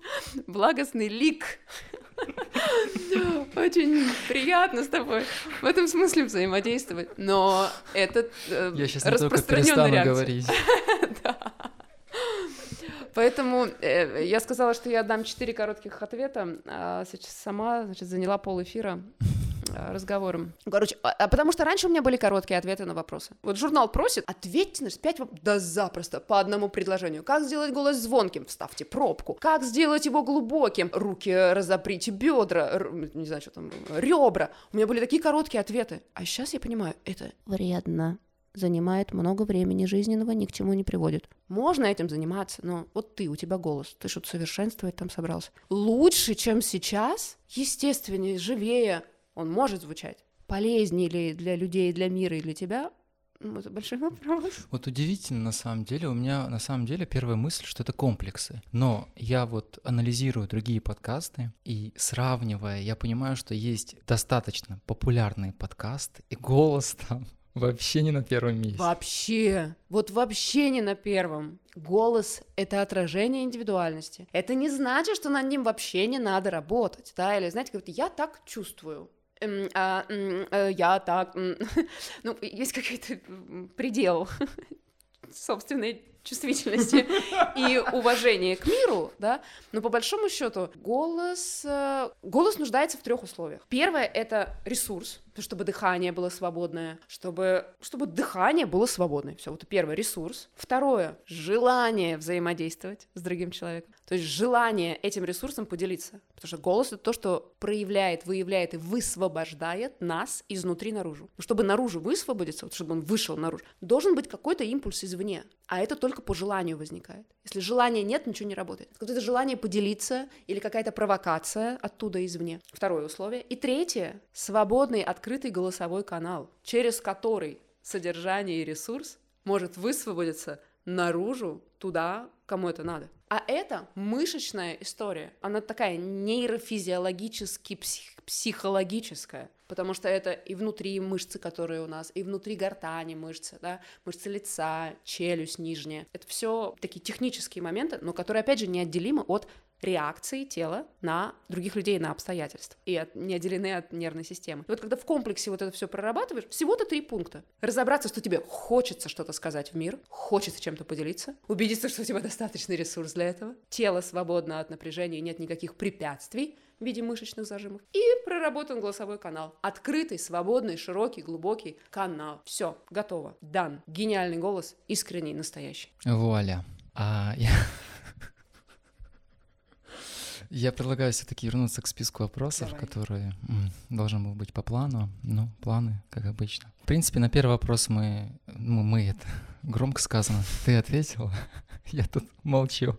благостный лик, очень приятно с тобой в этом смысле взаимодействовать, но это э, Я сейчас не только перестану реакция. говорить. Да. Поэтому э, я сказала, что я дам четыре коротких ответа, а сейчас сама значит, заняла пол эфира разговором. Короче, а, а потому что раньше у меня были короткие ответы на вопросы. Вот журнал просит, ответьте на 5 вопросов. Да запросто, по одному предложению. Как сделать голос звонким? Вставьте пробку. Как сделать его глубоким? Руки разоприте, бедра, р- не знаю, что там, ребра. У меня были такие короткие ответы. А сейчас я понимаю, это вредно занимает много времени жизненного, ни к чему не приводит. Можно этим заниматься, но вот ты, у тебя голос, ты что-то совершенствовать там собрался. Лучше, чем сейчас, естественнее, живее он может звучать. Полезнее ли для людей, для мира и для тебя, ну, это большой вопрос. Вот удивительно на самом деле, у меня на самом деле первая мысль, что это комплексы. Но я вот анализирую другие подкасты и сравнивая, я понимаю, что есть достаточно популярные подкасты, и голос там вообще не на первом месте. Вообще, вот вообще не на первом. Голос — это отражение индивидуальности. Это не значит, что над ним вообще не надо работать, да, или, знаете, говорит, я так чувствую, Эм, а, э, я так, ну, есть какой-то предел собственной чувствительности и уважения к миру, да, но по большому счету голос, э, голос нуждается в трех условиях. Первое — это ресурс, чтобы дыхание было свободное, чтобы, чтобы дыхание было свободное. Все, вот первое — ресурс. Второе — желание взаимодействовать с другим человеком. То есть желание этим ресурсом поделиться. Потому что голос — это то, что проявляет, выявляет и высвобождает нас изнутри наружу. Чтобы наружу высвободиться, вот чтобы он вышел наружу, должен быть какой-то импульс извне. А это только по желанию возникает. Если желания нет, ничего не работает. Какое-то желание поделиться или какая-то провокация оттуда извне. Второе условие. И третье — свободный, открытый голосовой канал, через который содержание и ресурс может высвободиться наружу, туда, кому это надо. А это мышечная история. Она такая нейрофизиологически псих- психологическая, потому что это и внутри мышцы, которые у нас, и внутри гортани мышцы, да, мышцы лица, челюсть нижняя. Это все такие технические моменты, но которые, опять же, неотделимы от реакции тела на других людей, на обстоятельства, и от, не отделены от нервной системы. И вот когда в комплексе вот это все прорабатываешь, всего-то три пункта. Разобраться, что тебе хочется что-то сказать в мир, хочется чем-то поделиться, убедиться, что у тебя достаточный ресурс для этого, тело свободно от напряжения, нет никаких препятствий, в виде мышечных зажимов. И проработан голосовой канал. Открытый, свободный, широкий, глубокий канал. Все, готово. Дан. Гениальный голос, искренний, настоящий. Вуаля. А я... Я предлагаю все-таки вернуться к списку вопросов, Давай. которые должен был быть по плану. Ну, планы, как обычно. В принципе, на первый вопрос мы, ну, мы это громко сказано. Ты ответил, я тут молчу.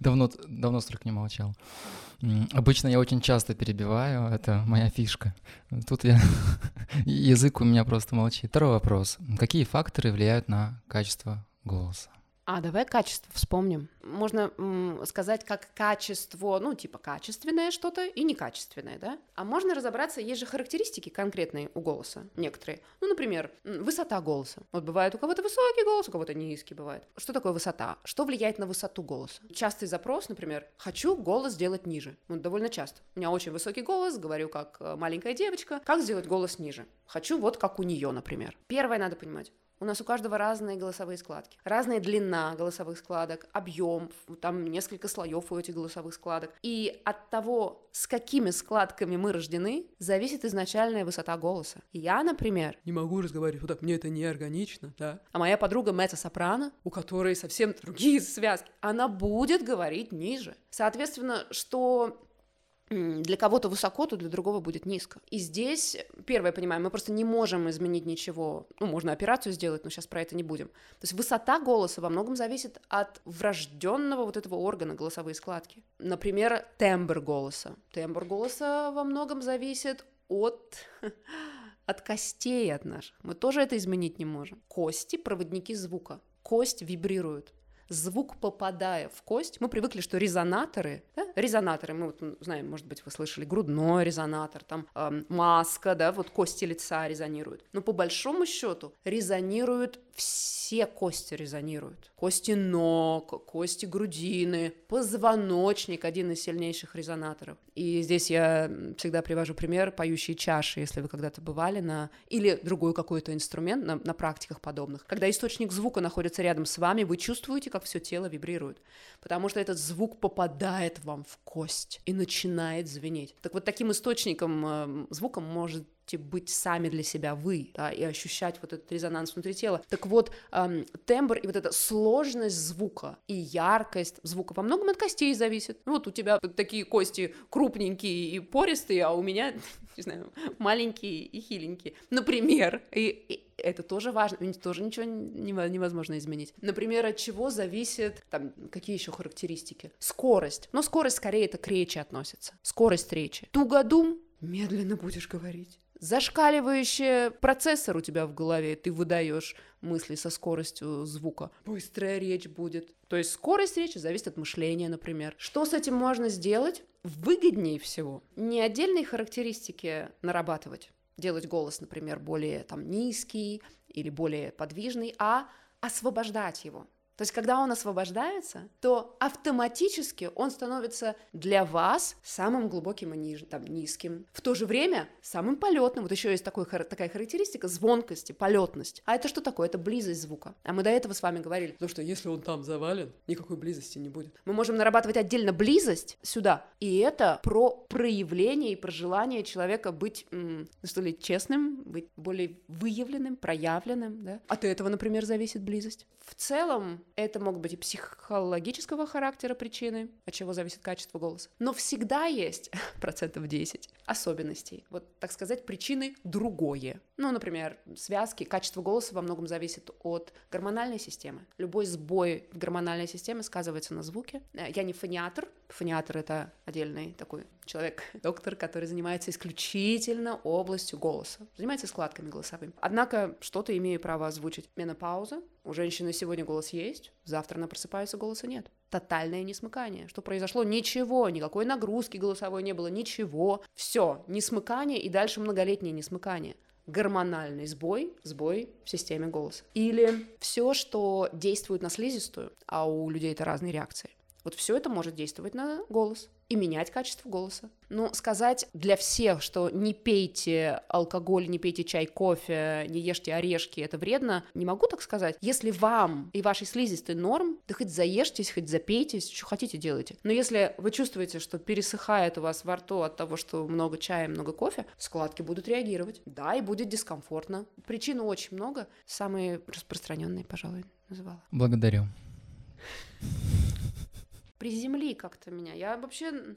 Давно, давно столько не молчал. Обычно я очень часто перебиваю, это моя фишка. Тут я язык у меня просто молчит. Второй вопрос: какие факторы влияют на качество голоса? А давай качество вспомним. Можно м, сказать как качество, ну, типа качественное что-то и некачественное, да? А можно разобраться, есть же характеристики конкретные у голоса, некоторые. Ну, например, высота голоса. Вот бывает у кого-то высокий голос, у кого-то низкий бывает. Что такое высота? Что влияет на высоту голоса? Частый запрос, например, хочу голос сделать ниже. Вот довольно часто. У меня очень высокий голос, говорю как э, маленькая девочка. Как сделать голос ниже? Хочу вот как у нее, например. Первое надо понимать. У нас у каждого разные голосовые складки. Разная длина голосовых складок, объем, там несколько слоев у этих голосовых складок. И от того, с какими складками мы рождены, зависит изначальная высота голоса. Я, например, не могу разговаривать вот так, мне это неорганично, да. А моя подруга меццо-сопрано, у которой совсем другие связки, она будет говорить ниже. Соответственно, что для кого-то высоко, то для другого будет низко. И здесь, первое, понимаем, мы просто не можем изменить ничего. Ну, можно операцию сделать, но сейчас про это не будем. То есть высота голоса во многом зависит от врожденного вот этого органа голосовые складки. Например, тембр голоса. Тембр голоса во многом зависит от от костей от наших. Мы тоже это изменить не можем. Кости — проводники звука. Кость вибрирует звук попадая в кость, мы привыкли, что резонаторы, да, резонаторы, мы вот знаем, может быть, вы слышали, грудной резонатор, там эм, маска, да, вот кости лица резонируют. Но по большому счету резонируют все кости резонируют. Кости ног, кости грудины, позвоночник один из сильнейших резонаторов. И здесь я всегда привожу пример поющие чаши, если вы когда-то бывали на... Или другой какой-то инструмент на, на практиках подобных. Когда источник звука находится рядом с вами, вы чувствуете, как все тело вибрирует. Потому что этот звук попадает вам в кость и начинает звенеть. Так вот таким источником э, звука может можете быть сами для себя вы, да, и ощущать вот этот резонанс внутри тела. Так вот, эм, тембр и вот эта сложность звука и яркость звука во многом от костей зависит. Ну, вот у тебя такие кости крупненькие и пористые, а у меня, не знаю, маленькие и хиленькие. Например, и, и это тоже важно, тоже ничего невозможно изменить. Например, от чего зависит, там, какие еще характеристики? Скорость. Но скорость скорее это к речи относится. Скорость речи. Тугодум, медленно будешь говорить. Зашкаливающий процессор у тебя в голове, ты выдаешь мысли со скоростью звука. Быстрая речь будет. То есть скорость речи зависит от мышления, например. Что с этим можно сделать? Выгоднее всего не отдельные характеристики нарабатывать, делать голос, например, более там низкий или более подвижный, а освобождать его. То есть, когда он освобождается, то автоматически он становится для вас самым глубоким и ниж, там, низким. В то же время самым полетным. Вот еще есть такой, такая характеристика звонкости, полетность. А это что такое? Это близость звука. А мы до этого с вами говорили, потому что если он там завален, никакой близости не будет. Мы можем нарабатывать отдельно близость сюда. И это про проявление и про желание человека быть, ну что ли, честным, быть более выявленным, проявленным. Да? От этого, например, зависит близость. В целом, это могут быть и психологического характера причины, от чего зависит качество голоса. Но всегда есть процентов 10 особенностей. Вот, так сказать, причины другое. Ну, например, связки, качество голоса во многом зависит от гормональной системы. Любой сбой в гормональной системе сказывается на звуке. Э, я не фониатор. Фониатор — это отдельный такой человек, доктор, который занимается исключительно областью голоса, занимается складками голосовыми. Однако что-то имею право озвучить. Менопауза. У женщины сегодня голос есть, завтра она просыпается, голоса нет. Тотальное несмыкание. Что произошло? Ничего, никакой нагрузки голосовой не было, ничего. Все, несмыкание и дальше многолетнее несмыкание гормональный сбой, сбой в системе голоса. Или все, что действует на слизистую, а у людей это разные реакции. Вот все это может действовать на голос и менять качество голоса. Но сказать для всех, что не пейте алкоголь, не пейте чай, кофе, не ешьте орешки, это вредно, не могу так сказать. Если вам и вашей слизистой норм, да хоть заешьтесь, хоть запейтесь, что хотите делайте. Но если вы чувствуете, что пересыхает у вас во рту от того, что много чая, много кофе, складки будут реагировать. Да, и будет дискомфортно. Причин очень много. Самые распространенные, пожалуй, называла. Благодарю приземли как-то меня. Я вообще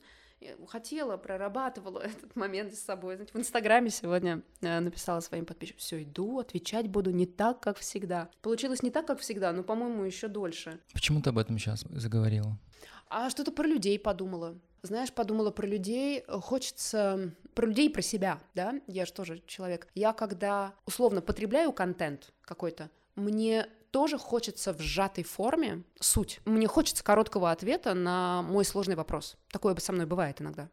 хотела, прорабатывала этот момент с собой. Знаете, в Инстаграме сегодня э, написала своим подписчикам, все, иду, отвечать буду не так, как всегда. Получилось не так, как всегда, но, по-моему, еще дольше. Почему ты об этом сейчас заговорила? А что-то про людей подумала. Знаешь, подумала про людей, хочется про людей про себя, да, я же тоже человек. Я когда условно потребляю контент какой-то, мне тоже хочется в сжатой форме суть. Мне хочется короткого ответа на мой сложный вопрос. Такое со мной бывает иногда.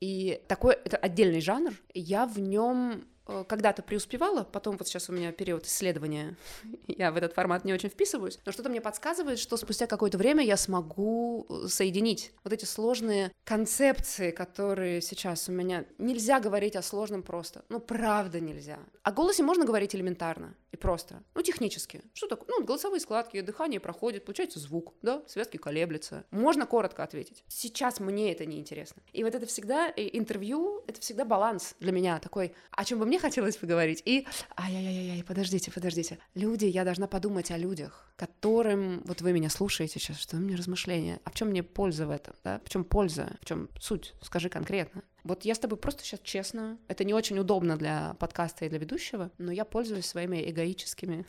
И такой это отдельный жанр. Я в нем когда-то преуспевала, потом вот сейчас у меня период исследования, я в этот формат не очень вписываюсь, но что-то мне подсказывает, что спустя какое-то время я смогу э, соединить вот эти сложные концепции, которые сейчас у меня... Нельзя говорить о сложном просто, ну правда нельзя. О голосе можно говорить элементарно и просто, ну технически. Что такое? Ну голосовые складки, дыхание проходит, получается звук, да, связки колеблются. Можно коротко ответить. Сейчас мне это не интересно. И вот это всегда интервью, это всегда баланс для меня такой, о чем бы мне хотелось поговорить. И, ай-яй-яй-яй, подождите, подождите. Люди, я должна подумать о людях, которым, вот вы меня слушаете сейчас, что у меня размышления, а в чем мне польза в этом, да? В чем польза, в чем суть? Скажи конкретно. Вот я с тобой просто сейчас честно, это не очень удобно для подкаста и для ведущего, но я пользуюсь своими эгоическими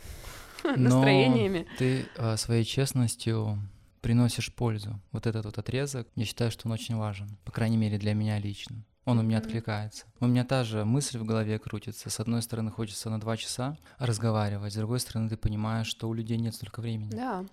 настроениями. ты а, своей честностью приносишь пользу. Вот этот вот отрезок, я считаю, что он очень важен, по крайней мере для меня лично он у меня откликается. У меня та же мысль в голове крутится. С одной стороны, хочется на два часа разговаривать, с другой стороны, ты понимаешь, что у людей нет столько времени. Да.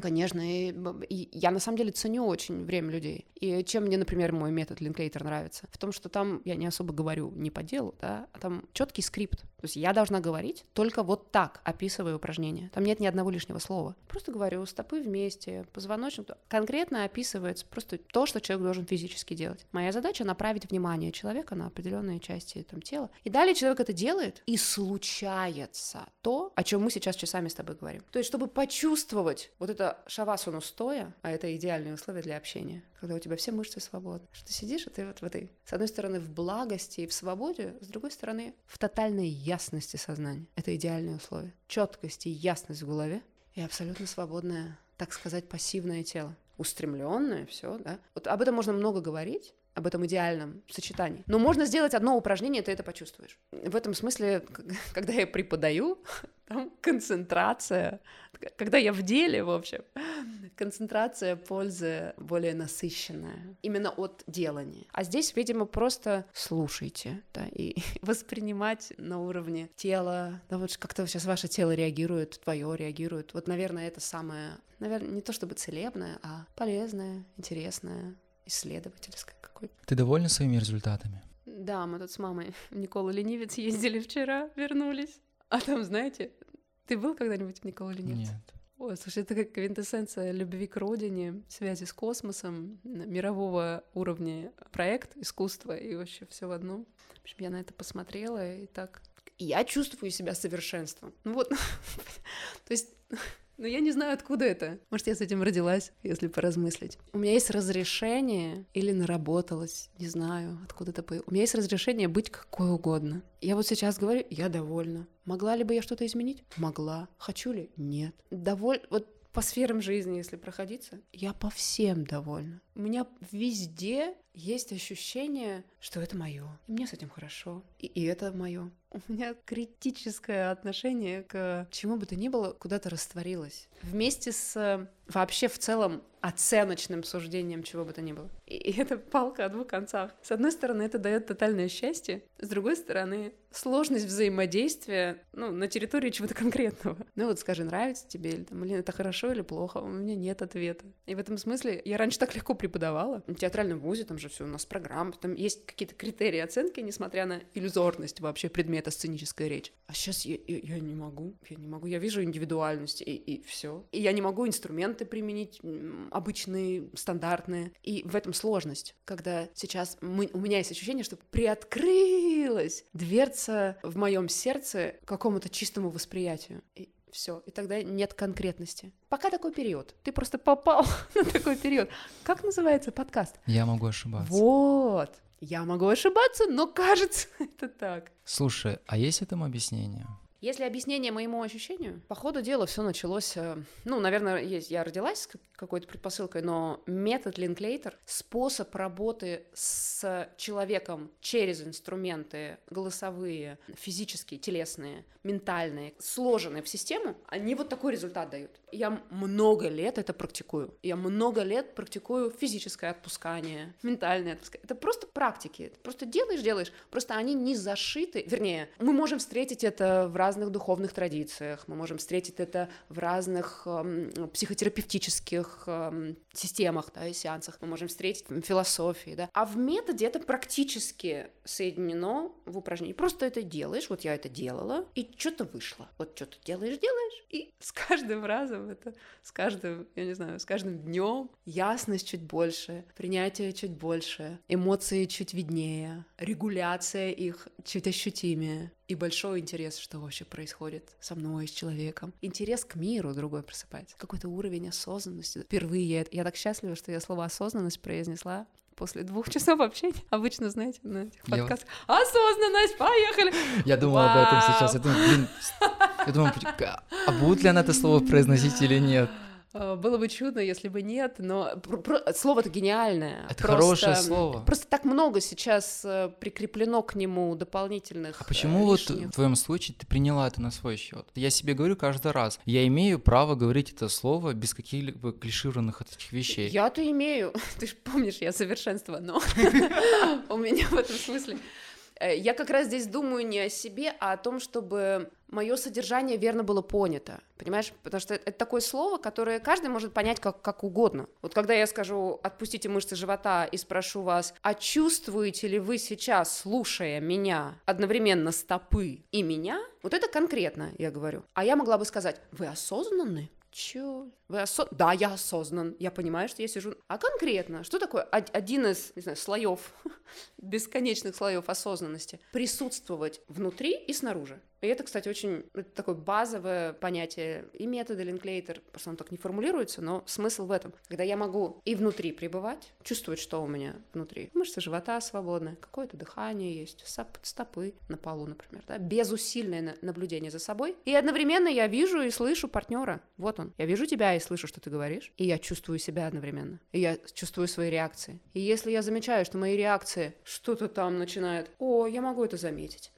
Конечно, и, и я на самом деле ценю очень время людей. И чем мне, например, мой метод Линклейтер нравится? В том, что там я не особо говорю не по делу, да, а там четкий скрипт. То есть я должна говорить только вот так, описывая упражнение. Там нет ни одного лишнего слова. Просто говорю, стопы вместе, позвоночник. Конкретно описывается просто то, что человек должен физически делать. Моя задача направить внимание человека на определенные части там, тела. И далее человек это делает, и случается то, о чем мы сейчас часами с тобой говорим. То есть, чтобы почувствовать вот это делала шавасану стоя, а это идеальные условия для общения, когда у тебя все мышцы свободны. Что ты сидишь, и ты вот в этой, с одной стороны, в благости и в свободе, с другой стороны, в тотальной ясности сознания. Это идеальные условия. Четкость и ясность в голове и абсолютно свободное, так сказать, пассивное тело. Устремленное, все, да. Вот об этом можно много говорить, об этом идеальном сочетании. Но можно сделать одно упражнение, ты это почувствуешь. В этом смысле, когда я преподаю, там концентрация, когда я в деле, в общем, концентрация пользы более насыщенная, именно от делания. А здесь, видимо, просто слушайте, да, и воспринимать на уровне тела, да, вот как-то сейчас ваше тело реагирует, твое реагирует. Вот, наверное, это самое, наверное, не то чтобы целебное, а полезное, интересное, исследовательское какое-то. Ты довольна своими результатами? Да, мы тут с мамой Никола Ленивец ездили вчера, вернулись. А там, знаете, ты был когда-нибудь в Никола Ленивец? Нет. Ой, слушай, это как квинтэссенция любви к родине, связи с космосом, мирового уровня проект, искусство и вообще все в одном. В общем, я на это посмотрела и так... Я чувствую себя совершенством. Ну вот, то есть но я не знаю, откуда это. Может, я с этим родилась, если поразмыслить. У меня есть разрешение или наработалось, не знаю, откуда это появилось. У меня есть разрешение быть какой угодно. Я вот сейчас говорю, я довольна. Могла ли бы я что-то изменить? Могла. Хочу ли? Нет. Доволь... Вот по сферам жизни, если проходиться, я по всем довольна. У меня везде есть ощущение, что это мое. И мне с этим хорошо. И, и это мое. У меня критическое отношение к чему бы то ни было куда-то растворилось. Вместе с вообще в целом оценочным суждением чего бы то ни было. И, и это палка о двух концах. С одной стороны, это дает тотальное счастье, с другой стороны, сложность взаимодействия ну, на территории чего-то конкретного. Ну вот скажи, нравится тебе, или там, блин, это хорошо или плохо, у меня нет ответа. И в этом смысле я раньше так легко преподавала. В театральном вузе там же все у нас программа, там есть какие-то критерии оценки, несмотря на иллюзорность вообще предмета сценическая речь. А сейчас я, я, я не могу, я не могу, я вижу индивидуальность, и, и все. И я не могу инструменты применить обычные, стандартные. И в этом сложность, когда сейчас мы, у меня есть ощущение, что приоткрылась дверца в моем сердце какому-то чистому восприятию. И все, и тогда нет конкретности. Пока такой период. Ты просто попал на такой период. Как называется подкаст? Я могу ошибаться. Вот. Я могу ошибаться, но кажется, это так. Слушай, а есть этому объяснение? Если объяснение моему ощущению, по ходу дела все началось, э, ну, наверное, есть, я родилась с какой-то предпосылкой, но метод Линклейтер, способ работы с человеком через инструменты голосовые, физические, телесные, ментальные, сложенные в систему, они вот такой результат дают. Я много лет это практикую. Я много лет практикую физическое отпускание, ментальное отпускание. Это просто практики. Ты просто делаешь, делаешь. Просто они не зашиты. Вернее, мы можем встретить это в разных духовных традициях, мы можем встретить это в разных эм, психотерапевтических эм, системах, да, и сеансах. Мы можем встретить в философии, да. А в методе это практически соединено в упражнении. Просто это делаешь, вот я это делала, и что-то вышло. Вот что-то делаешь, делаешь, и с каждым разом это, с каждым, я не знаю, с каждым днем ясность чуть больше, принятие чуть больше, эмоции чуть виднее, регуляция их чуть ощутимее и большой интерес, что вообще происходит со мной, с человеком. Интерес к миру другой просыпается. Какой-то уровень осознанности. Впервые я, так счастлива, что я слово осознанность произнесла после двух часов общения. Обычно, знаете, на этих подкастах. Я... Осознанность, поехали! Я думал об этом сейчас. Я думаю, блин, я думаю, а будет ли она это слово произносить или нет? Э, было бы чудно, если бы нет, но слово-то гениальное. Это просто, хорошее слово. Просто так много сейчас э, прикреплено к нему дополнительных. А почему лишних... вот в твоем случае ты приняла это на свой счет? Я себе говорю каждый раз, я имею право говорить это слово без каких-либо клишированных этих вещей. Я-то имею. Ты же помнишь, я совершенство, но у меня в этом смысле Э, я как раз здесь думаю не о себе, а о том, чтобы мое содержание верно было понято, понимаешь? Потому что это такое слово, которое каждый может понять как, как угодно. Вот когда я скажу «отпустите мышцы живота» и спрошу вас, а чувствуете ли вы сейчас, слушая меня, одновременно стопы и меня? Вот это конкретно, я говорю. А я могла бы сказать «вы осознанны?» Чё? Вы осо... Да, я осознан. Я понимаю, что я сижу. А конкретно, что такое один из, не знаю, слоев, бесконечных слоев осознанности? Присутствовать внутри и снаружи. И это, кстати, очень это такое базовое понятие и метода Линклейтер, просто он так не формулируется, но смысл в этом. Когда я могу и внутри пребывать, чувствовать, что у меня внутри. Мышцы живота свободны, какое-то дыхание есть, стопы на полу, например, да, безусильное наблюдение за собой. И одновременно я вижу и слышу партнера. Вот он. Я вижу тебя и слышу, что ты говоришь, и я чувствую себя одновременно. И я чувствую свои реакции. И если я замечаю, что мои реакции что-то там начинает, о, я могу это заметить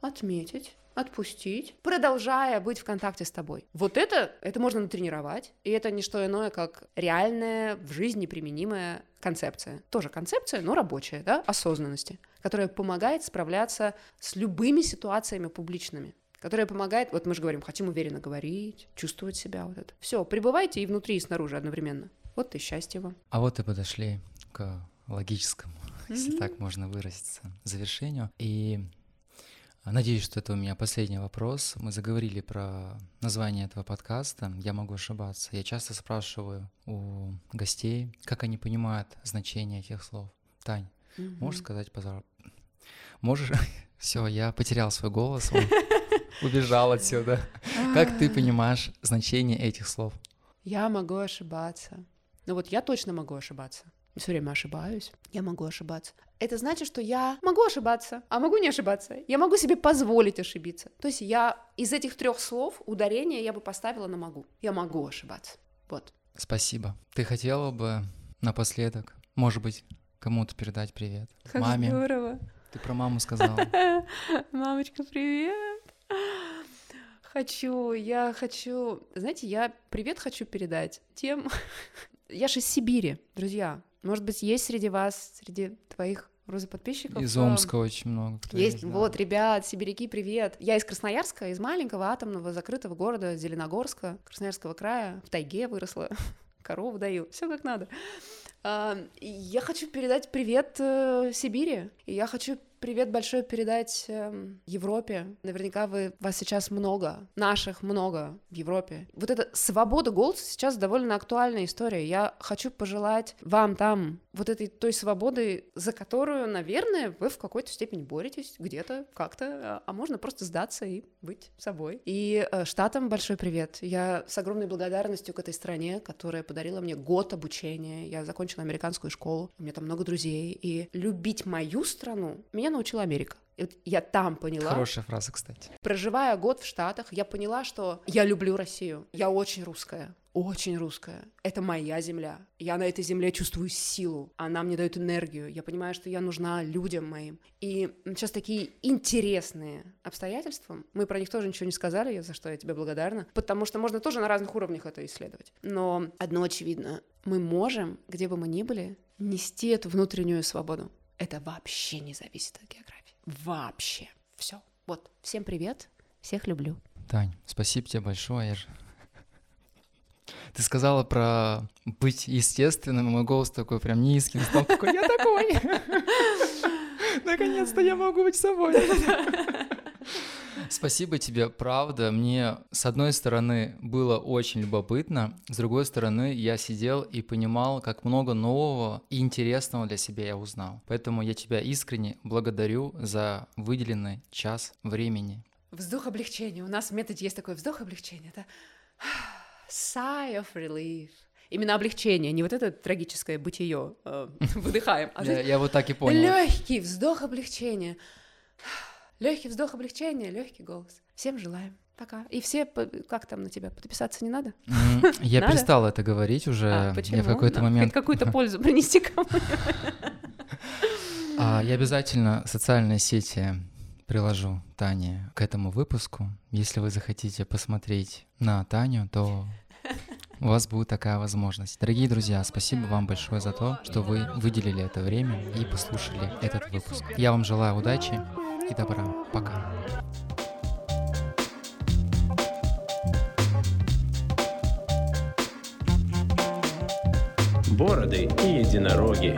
отметить, отпустить, продолжая быть в контакте с тобой. Вот это, это можно натренировать, и это не что иное, как реальная, в жизни применимая концепция. Тоже концепция, но рабочая, да, осознанности, которая помогает справляться с любыми ситуациями публичными которая помогает, вот мы же говорим, хотим уверенно говорить, чувствовать себя, вот это. Все, пребывайте и внутри, и снаружи одновременно. Вот и счастье вам. А вот и подошли к логическому, mm-hmm. если так можно выразиться, завершению. И Надеюсь, что это у меня последний вопрос. Мы заговорили про название этого подкаста. Я могу ошибаться. Я часто спрашиваю у гостей, как они понимают значение этих слов. Тань, mm-hmm. можешь сказать, пожалуйста? Можешь? Все, я потерял свой голос, он убежал отсюда. Как ты понимаешь значение этих слов? Я могу ошибаться. Ну вот я точно могу ошибаться все время ошибаюсь, я могу ошибаться. Это значит, что я могу ошибаться, а могу не ошибаться. Я могу себе позволить ошибиться. То есть я из этих трех слов ударение я бы поставила на могу. Я могу ошибаться. Вот. Спасибо. Ты хотела бы напоследок, может быть, кому-то передать привет? Как Маме. здорово. Ты про маму сказала. Мамочка, привет. Хочу, я хочу, знаете, я привет хочу передать тем, я же из Сибири, друзья. Может быть, есть среди вас, среди твоих розы подписчиков. Из Омска очень много. Кто есть, есть да. вот, ребят, сибиряки, привет. Я из Красноярска, из маленького атомного закрытого города Зеленогорска, Красноярского края, в тайге выросла, корову даю, все как надо. А, я хочу передать привет э, Сибири, и я хочу привет большой передать э, Европе. Наверняка вы, вас сейчас много, наших много в Европе. Вот эта свобода голоса сейчас довольно актуальная история. Я хочу пожелать вам там вот этой той свободы, за которую, наверное, вы в какой-то степени боретесь где-то, как-то, а, а можно просто сдаться и быть собой. И э, Штатам большой привет. Я с огромной благодарностью к этой стране, которая подарила мне год обучения. Я закончила американскую школу, у меня там много друзей. И любить мою страну меня научила Америка. И вот я там поняла. Хорошая фраза, кстати. Проживая год в Штатах, я поняла, что я люблю Россию. Я очень русская очень русская. Это моя земля. Я на этой земле чувствую силу. Она мне дает энергию. Я понимаю, что я нужна людям моим. И сейчас такие интересные обстоятельства. Мы про них тоже ничего не сказали, за что я тебе благодарна. Потому что можно тоже на разных уровнях это исследовать. Но одно очевидно. Мы можем, где бы мы ни были, нести эту внутреннюю свободу. Это вообще не зависит от географии. Вообще. Все. Вот. Всем привет. Всех люблю. Тань, спасибо тебе большое. Ты сказала про быть естественным, и мой голос такой прям низкий, стал такой, я такой. Наконец-то я могу быть собой. Спасибо тебе, правда. Мне, с одной стороны, было очень любопытно, с другой стороны, я сидел и понимал, как много нового и интересного для себя я узнал. Поэтому я тебя искренне благодарю за выделенный час времени. Вздох облегчения. У нас в методе есть такой вздох облегчения. Это sigh of relief. Именно облегчение, не вот это трагическое бытие э, выдыхаем. А я, я вот так и понял. Легкий вздох облегчения. Легкий вздох облегчения, легкий голос. Всем желаем. Пока. И все, как там на тебя, подписаться не надо? Я перестал это говорить уже. А, почему? Я в какой-то момент... какую-то пользу принести кому а, Я обязательно социальные сети приложу Тане к этому выпуску. Если вы захотите посмотреть на Таню, то у вас будет такая возможность. Дорогие друзья, спасибо вам большое за то, что вы выделили это время и послушали этот выпуск. Я вам желаю удачи и добра. Пока. Бороды и единороги.